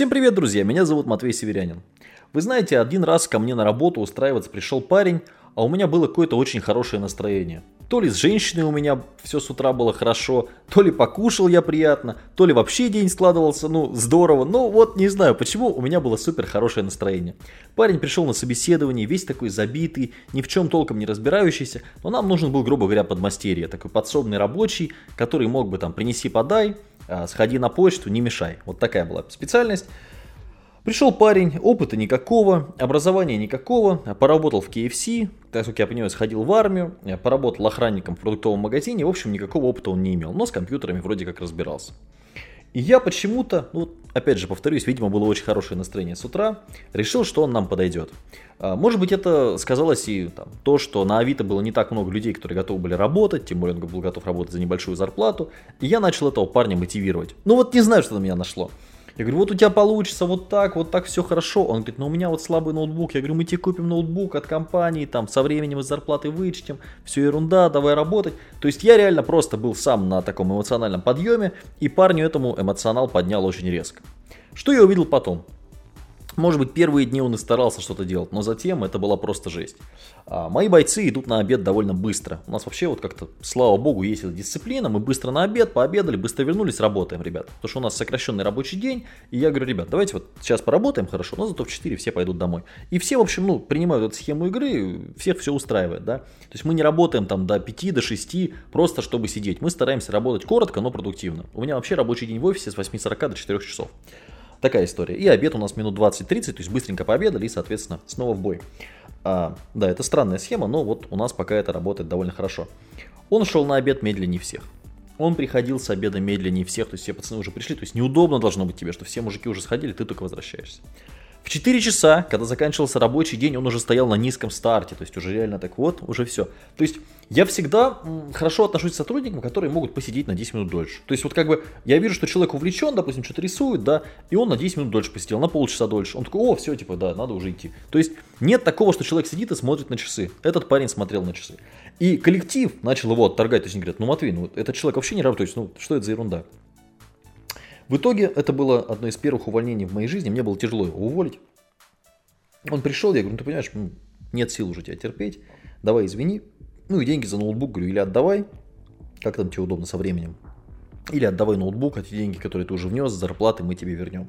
Всем привет, друзья, меня зовут Матвей Северянин. Вы знаете, один раз ко мне на работу устраиваться пришел парень, а у меня было какое-то очень хорошее настроение. То ли с женщиной у меня все с утра было хорошо, то ли покушал я приятно, то ли вообще день складывался, ну, здорово. Ну, вот не знаю, почему у меня было супер хорошее настроение. Парень пришел на собеседование, весь такой забитый, ни в чем толком не разбирающийся, но нам нужен был, грубо говоря, подмастерье, такой подсобный рабочий, который мог бы там принеси-подай, сходи на почту, не мешай. Вот такая была специальность. Пришел парень, опыта никакого, образования никакого, поработал в KFC, так как я понимаю, сходил в армию, поработал охранником в продуктовом магазине, в общем, никакого опыта он не имел, но с компьютерами вроде как разбирался. И я почему-то, ну, опять же, повторюсь, видимо, было очень хорошее настроение с утра, решил, что он нам подойдет. А, может быть, это сказалось и там, то, что на Авито было не так много людей, которые готовы были работать, тем более он был готов работать за небольшую зарплату, и я начал этого парня мотивировать. Ну вот не знаю, что на меня нашло. Я говорю, вот у тебя получится вот так, вот так все хорошо. Он говорит, ну у меня вот слабый ноутбук. Я говорю, мы тебе купим ноутбук от компании, там со временем из зарплаты вычтем, все ерунда, давай работать. То есть я реально просто был сам на таком эмоциональном подъеме, и парню этому эмоционал поднял очень резко. Что я увидел потом? Может быть, первые дни он и старался что-то делать, но затем это была просто жесть. А, мои бойцы идут на обед довольно быстро. У нас вообще вот как-то, слава богу, есть эта дисциплина. Мы быстро на обед, пообедали, быстро вернулись, работаем, ребят. Потому что у нас сокращенный рабочий день. И я говорю, ребят, давайте вот сейчас поработаем хорошо, но зато в 4 все пойдут домой. И все, в общем, ну, принимают эту схему игры, всех все устраивает, да. То есть мы не работаем там до 5, до 6, просто чтобы сидеть. Мы стараемся работать коротко, но продуктивно. У меня вообще рабочий день в офисе с 8.40 до 4 часов. Такая история. И обед у нас минут 20-30, то есть быстренько пообедали и, соответственно, снова в бой. А, да, это странная схема, но вот у нас пока это работает довольно хорошо. Он шел на обед медленнее всех. Он приходил с обеда медленнее всех, то есть все пацаны уже пришли, то есть неудобно должно быть тебе, что все мужики уже сходили, ты только возвращаешься. В 4 часа, когда заканчивался рабочий день, он уже стоял на низком старте, то есть уже реально так вот, уже все. То есть я всегда хорошо отношусь к сотрудникам, которые могут посидеть на 10 минут дольше. То есть вот как бы я вижу, что человек увлечен, допустим, что-то рисует, да, и он на 10 минут дольше посидел, на полчаса дольше. Он такой, о, все, типа, да, надо уже идти. То есть нет такого, что человек сидит и смотрит на часы. Этот парень смотрел на часы. И коллектив начал его отторгать, то есть они говорят, ну Матвей, ну этот человек вообще не работает, ну что это за ерунда? В итоге это было одно из первых увольнений в моей жизни, мне было тяжело его уволить. Он пришел, я говорю, ну ты понимаешь, нет сил уже тебя терпеть, давай извини, ну и деньги за ноутбук, говорю, или отдавай, как там тебе удобно со временем, или отдавай ноутбук, а те деньги, которые ты уже внес, зарплаты мы тебе вернем.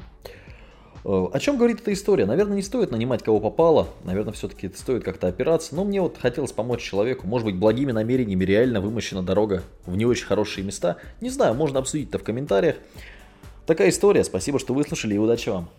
Э, о чем говорит эта история? Наверное, не стоит нанимать кого попало, наверное, все-таки стоит как-то опираться, но мне вот хотелось помочь человеку, может быть, благими намерениями реально вымощена дорога в не очень хорошие места. Не знаю, можно обсудить это в комментариях. Такая история, спасибо, что выслушали и удачи вам.